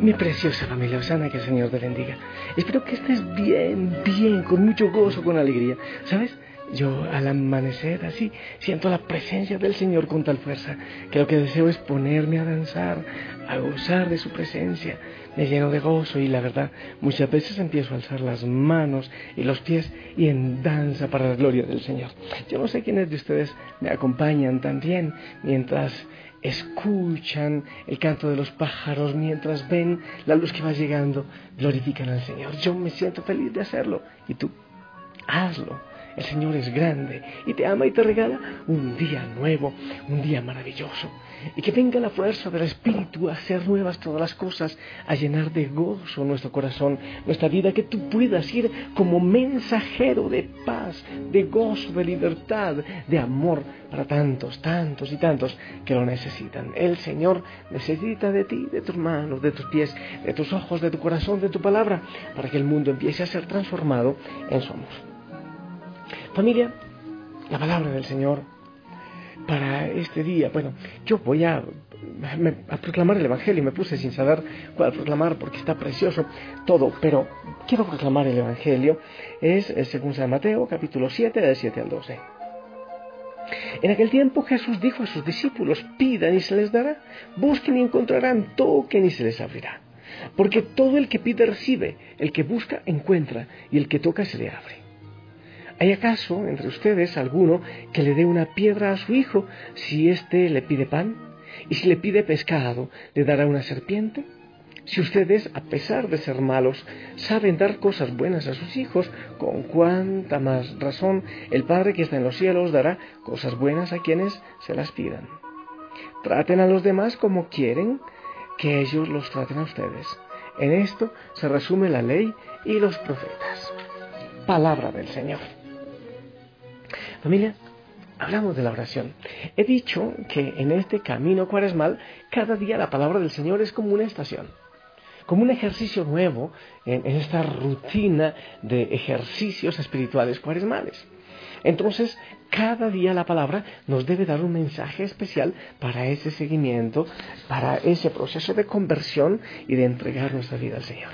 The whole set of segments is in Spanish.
Mi preciosa familia Osana, que el Señor te bendiga. Espero que estés bien, bien, con mucho gozo, con alegría. ¿Sabes? Yo al amanecer así siento la presencia del Señor con tal fuerza que lo que deseo es ponerme a danzar, a gozar de su presencia. Me lleno de gozo y la verdad muchas veces empiezo a alzar las manos y los pies y en danza para la gloria del Señor. Yo no sé quiénes de ustedes me acompañan también mientras escuchan el canto de los pájaros mientras ven la luz que va llegando, glorifican al Señor. Yo me siento feliz de hacerlo y tú hazlo. El Señor es grande y te ama y te regala un día nuevo, un día maravilloso. Y que venga la fuerza del Espíritu a hacer nuevas todas las cosas, a llenar de gozo nuestro corazón, nuestra vida, que tú puedas ir como mensajero de paz, de gozo, de libertad, de amor para tantos, tantos y tantos que lo necesitan. El Señor necesita de ti, de tus manos, de tus pies, de tus ojos, de tu corazón, de tu palabra, para que el mundo empiece a ser transformado en su amor. Familia, la palabra del Señor para este día. Bueno, yo voy a, proclamar el Evangelio. Me puse sin saber cuál proclamar porque está precioso todo, pero quiero proclamar el Evangelio. Es, es según San Mateo, capítulo 7, del 7 al 12. En aquel tiempo Jesús dijo a sus discípulos, pidan y se les dará, busquen y encontrarán, toquen y se les abrirá. Porque todo el que pide recibe, el que busca encuentra, y el que toca se le abre. ¿Hay acaso entre ustedes alguno que le dé una piedra a su hijo si éste le pide pan? ¿Y si le pide pescado, le dará una serpiente? Si ustedes, a pesar de ser malos, saben dar cosas buenas a sus hijos, con cuánta más razón el Padre que está en los cielos dará cosas buenas a quienes se las pidan. Traten a los demás como quieren que ellos los traten a ustedes. En esto se resume la ley y los profetas. Palabra del Señor. Familia, hablamos de la oración. He dicho que en este camino cuaresmal, cada día la palabra del Señor es como una estación, como un ejercicio nuevo en, esta rutina de ejercicios espirituales cuaresmales. Entonces, cada día la palabra nos debe dar un mensaje especial para ese seguimiento, para ese proceso de conversión y de entregar nuestra vida al Señor.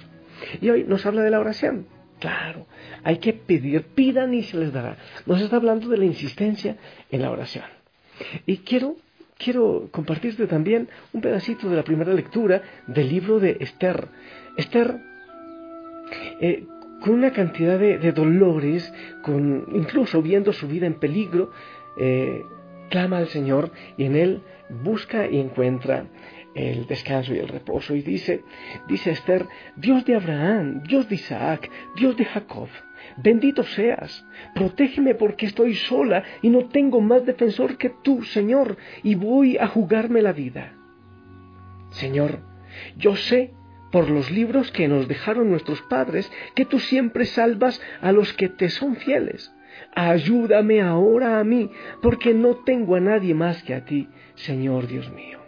Y hoy nos habla de la oración. Claro, hay que pedir, pidan y se les dará. Nos está hablando de la insistencia en la oración. Y quiero, quiero compartirte también un pedacito de la primera lectura del libro de Esther. Esther, eh, con una cantidad de, dolores, con, incluso viendo su vida en peligro, eh, clama al Señor y en él busca y encuentra el descanso y el reposo. Y dice, dice Esther, Dios de Abraham, Dios de Isaac, Dios de Jacob, bendito seas, protégeme porque estoy sola y no tengo más defensor que tú, Señor, y voy a jugarme la vida. Señor, yo sé por los libros que nos dejaron nuestros padres que tú siempre salvas a los que te son fieles. Ayúdame ahora a mí, porque no tengo a nadie más que a ti, Señor Dios mío.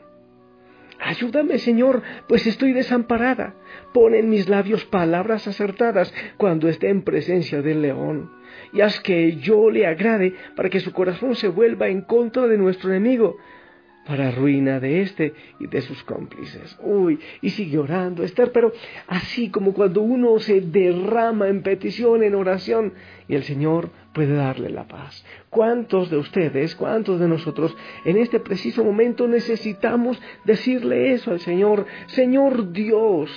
Ayúdame, Señor, pues estoy desamparada. Pon en mis labios palabras acertadas cuando esté en presencia del león. Y haz que yo le agrade para que su corazón se vuelva en contra de nuestro enemigo, para ruina de éste y de sus cómplices. Uy, y sigue orando Esther, pero así como cuando uno se derrama en petición, en oración, y el Señor puede darle la paz. ¿Cuántos de ustedes, cuántos de nosotros en este preciso momento necesitamos decirle eso al Señor? Señor Dios,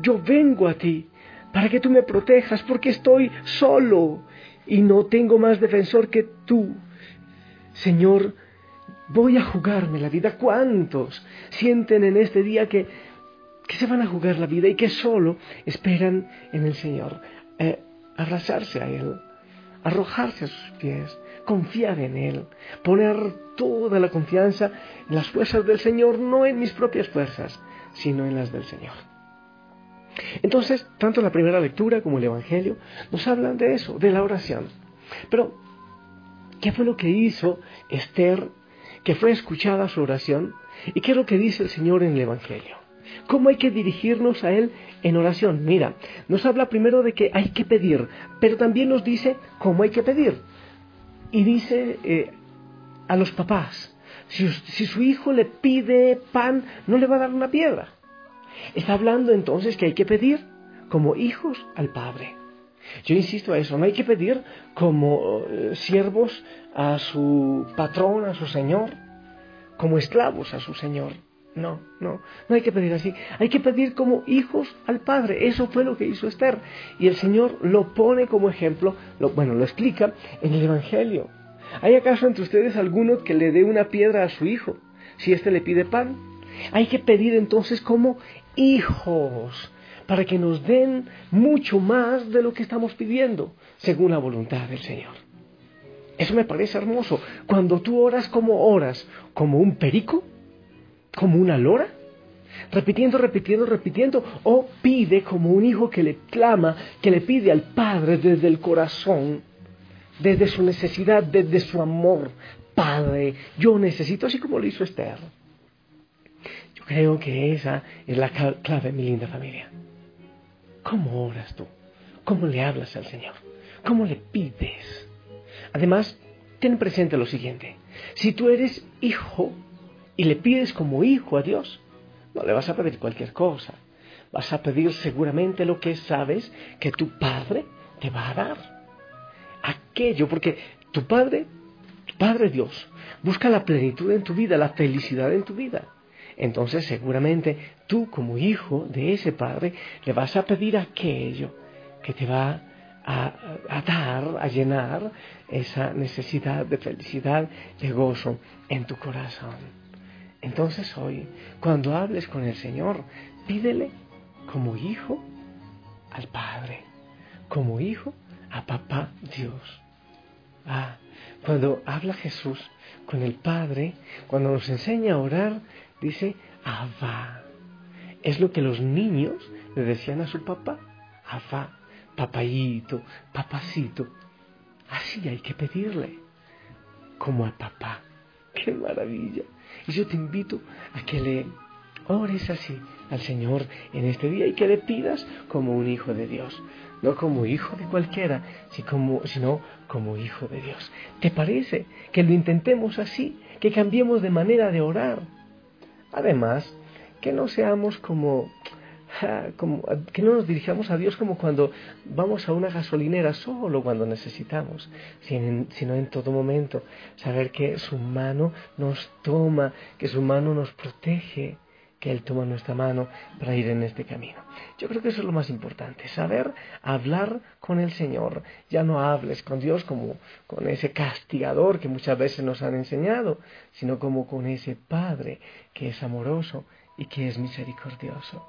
yo vengo a ti para que tú me protejas porque estoy solo y no tengo más defensor que tú. Señor, voy a jugarme la vida. ¿Cuántos sienten en este día que, que se van a jugar la vida y que solo esperan en el Señor? Eh, abrazarse a Él, arrojarse a sus pies, confiar en Él, poner toda la confianza en las fuerzas del Señor, no en mis propias fuerzas, sino en las del Señor. Entonces, tanto la primera lectura como el Evangelio nos hablan de eso, de la oración. Pero, ¿qué fue lo que hizo Esther, que fue escuchada su oración? ¿Y qué es lo que dice el Señor en el Evangelio? ¿Cómo hay que dirigirnos a Él en oración? Mira, nos habla primero de que hay que pedir, pero también nos dice cómo hay que pedir. Y dice eh, a los papás, si, si su hijo le pide pan, no le va a dar una piedra. Está hablando entonces que hay que pedir como hijos al Padre. Yo insisto a eso, no hay que pedir como eh, siervos a su patrón, a su Señor, como esclavos a su Señor. No, no, no hay que pedir así. Hay que pedir como hijos al Padre. Eso fue lo que hizo Esther. Y el Señor lo pone como ejemplo, lo, bueno, lo explica en el Evangelio. ¿Hay acaso entre ustedes alguno que le dé una piedra a su hijo si éste le pide pan? Hay que pedir entonces como hijos para que nos den mucho más de lo que estamos pidiendo, según la voluntad del Señor. Eso me parece hermoso. Cuando tú oras como oras, como un perico, como una lora, repitiendo, repitiendo, repitiendo, o pide como un hijo que le clama, que le pide al Padre desde el corazón, desde su necesidad, desde su amor. Padre, yo necesito, así como lo hizo Esther. Yo creo que esa es la clave, mi linda familia. ¿Cómo oras tú? ¿Cómo le hablas al Señor? ¿Cómo le pides? Además, ten presente lo siguiente. Si tú eres hijo y le pides como hijo a Dios, no le vas a pedir cualquier cosa. Vas a pedir seguramente lo que sabes que tu Padre te va a dar. Aquello, porque tu Padre, tu Padre Dios, busca la plenitud en tu vida, la felicidad en tu vida. Entonces seguramente tú como hijo de ese Padre le vas a pedir aquello que te va a, dar, a llenar esa necesidad de felicidad, de gozo en tu corazón. Entonces hoy, cuando hables con el Señor, pídele como hijo al Padre, como hijo a papá Dios. Ah, cuando habla Jesús con el Padre, cuando nos enseña a orar, dice Abba. Es lo que los niños le decían a su papá. Abba, papayito, papacito. Así hay que pedirle, como a papá. ¡Qué maravilla! Y yo te invito a que le ores así al Señor en este día y que le pidas como un hijo de Dios. No como hijo de cualquiera, sino como hijo de Dios. ¿Te parece que lo intentemos así? Que cambiemos de manera de orar Además, que no seamos como, que no nos dirijamos a Dios como cuando vamos a una gasolinera solo cuando necesitamos, sino en todo momento. Saber que su mano nos toma, que su mano nos protege, que Él toma nuestra mano para ir en este camino. Yo creo que eso es lo más importante, saber hablar con el Señor. Ya no hables con Dios como con ese castigador que muchas veces nos han enseñado, sino como con ese Padre que es amoroso y que es misericordioso.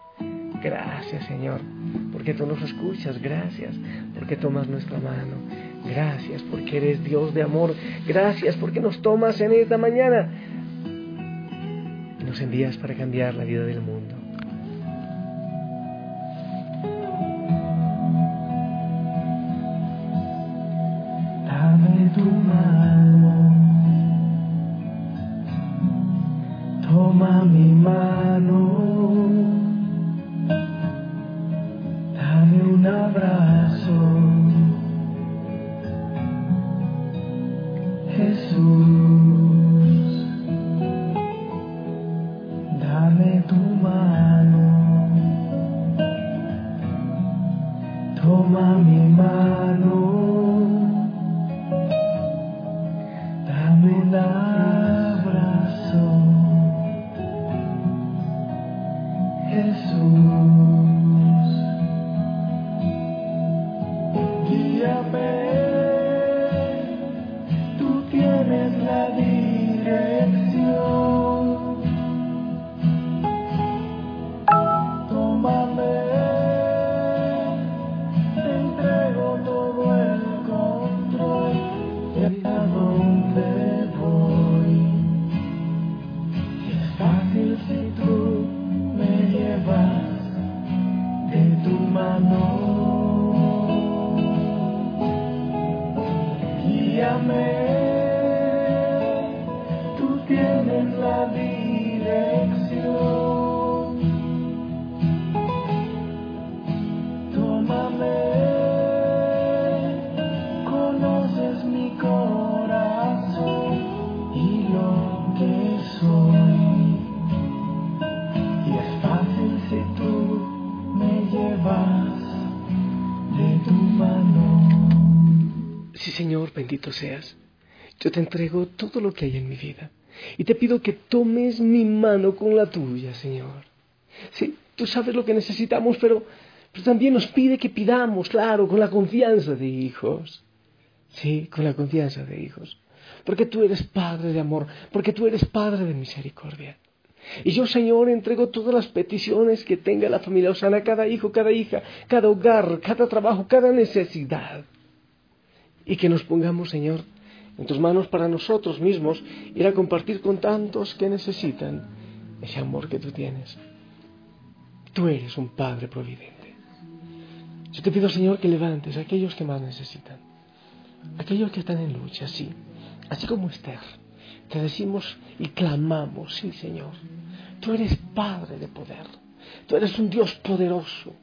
Gracias Señor, porque tú nos escuchas, gracias, porque tomas nuestra mano, gracias porque eres Dios de amor, gracias porque nos tomas en esta mañana nos envías para cambiar la vida del mundo. Toma mi mano, dame un abrazo, Bendito seas. Yo te entrego todo lo que hay en mi vida. Y te pido que tomes mi mano con la tuya, Señor. Sí, tú sabes lo que necesitamos, pero, pero también nos pide que pidamos, claro, con la confianza de hijos. Sí, con la confianza de hijos. Porque tú eres Padre de amor, porque tú eres Padre de misericordia. Y yo, Señor, entrego todas las peticiones que tenga la familia Osana, cada hijo, cada hija, cada hogar, cada trabajo, cada necesidad. Y que nos pongamos, Señor, en tus manos para nosotros mismos, ir a compartir con tantos que necesitan ese amor que tú tienes. Tú eres un Padre providente. Yo te pido, Señor, que levantes a aquellos que más necesitan, aquellos que están en lucha, sí, así como Esther. Te decimos y clamamos, sí, Señor. Tú eres Padre de poder. Tú eres un Dios poderoso.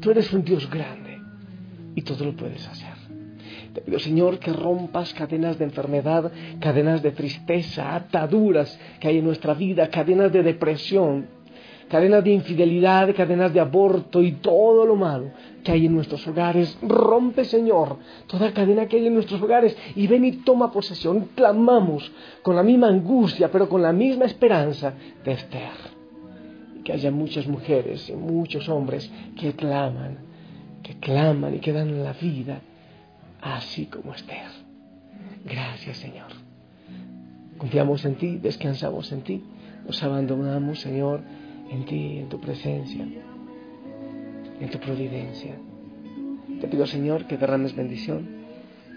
Tú eres un Dios grande. Y todo lo puedes hacer. Te pido, Señor, que rompas cadenas de enfermedad, cadenas de tristeza, ataduras que hay en nuestra vida, cadenas de depresión, cadenas de infidelidad, cadenas de aborto y todo lo malo que hay en nuestros hogares. Rompe, Señor, toda cadena que hay en nuestros hogares y ven y toma posesión. Clamamos con la misma angustia, pero con la misma esperanza de Esther. Y que haya muchas mujeres y muchos hombres que claman, que claman y que dan la vida así como Esther. Gracias, Señor. Confiamos en ti, descansamos en ti, nos abandonamos, Señor, en ti, en tu presencia, en tu providencia. Te pido, Señor, que derrames bendición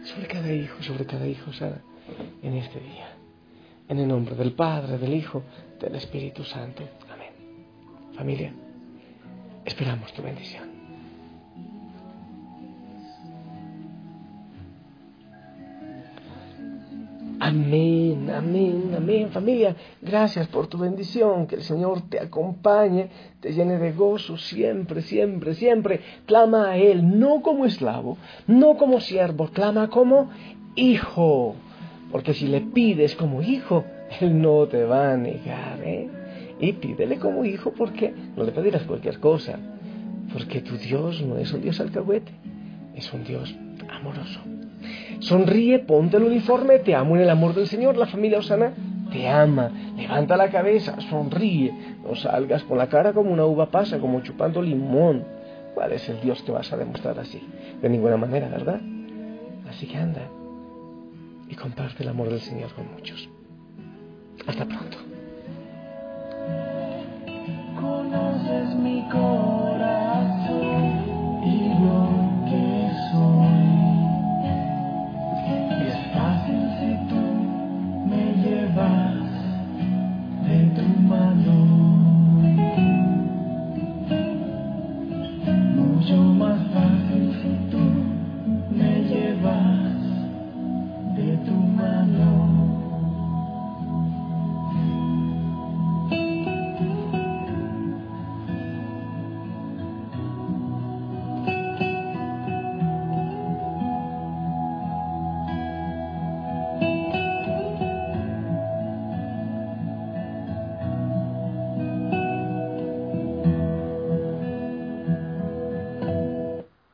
sobre cada hijo, sobre cada hijo, Sara, en este día. En el nombre del Padre, del Hijo, del Espíritu Santo. Amén. Familia, esperamos tu bendición. Amén, amén, amén. Familia, gracias por tu bendición. Que el Señor te acompañe, te llene de gozo siempre, siempre, siempre. Clama a Él, no como esclavo, no como siervo, clama como hijo. Porque si le pides como hijo, Él no te va a negar. ¿eh? Y pídele como hijo porque no le pedirás cualquier cosa. Porque tu Dios no es un Dios alcahuete, es un Dios amoroso. Sonríe, ponte el uniforme, te amo en el amor del Señor. La familia Osana te ama. Levanta la cabeza, sonríe. No salgas con la cara como una uva pasa, como chupando limón. ¿Cuál es el Dios que vas a demostrar así? De ninguna manera, ¿verdad? Así que anda y comparte el amor del Señor con muchos. Hasta pronto.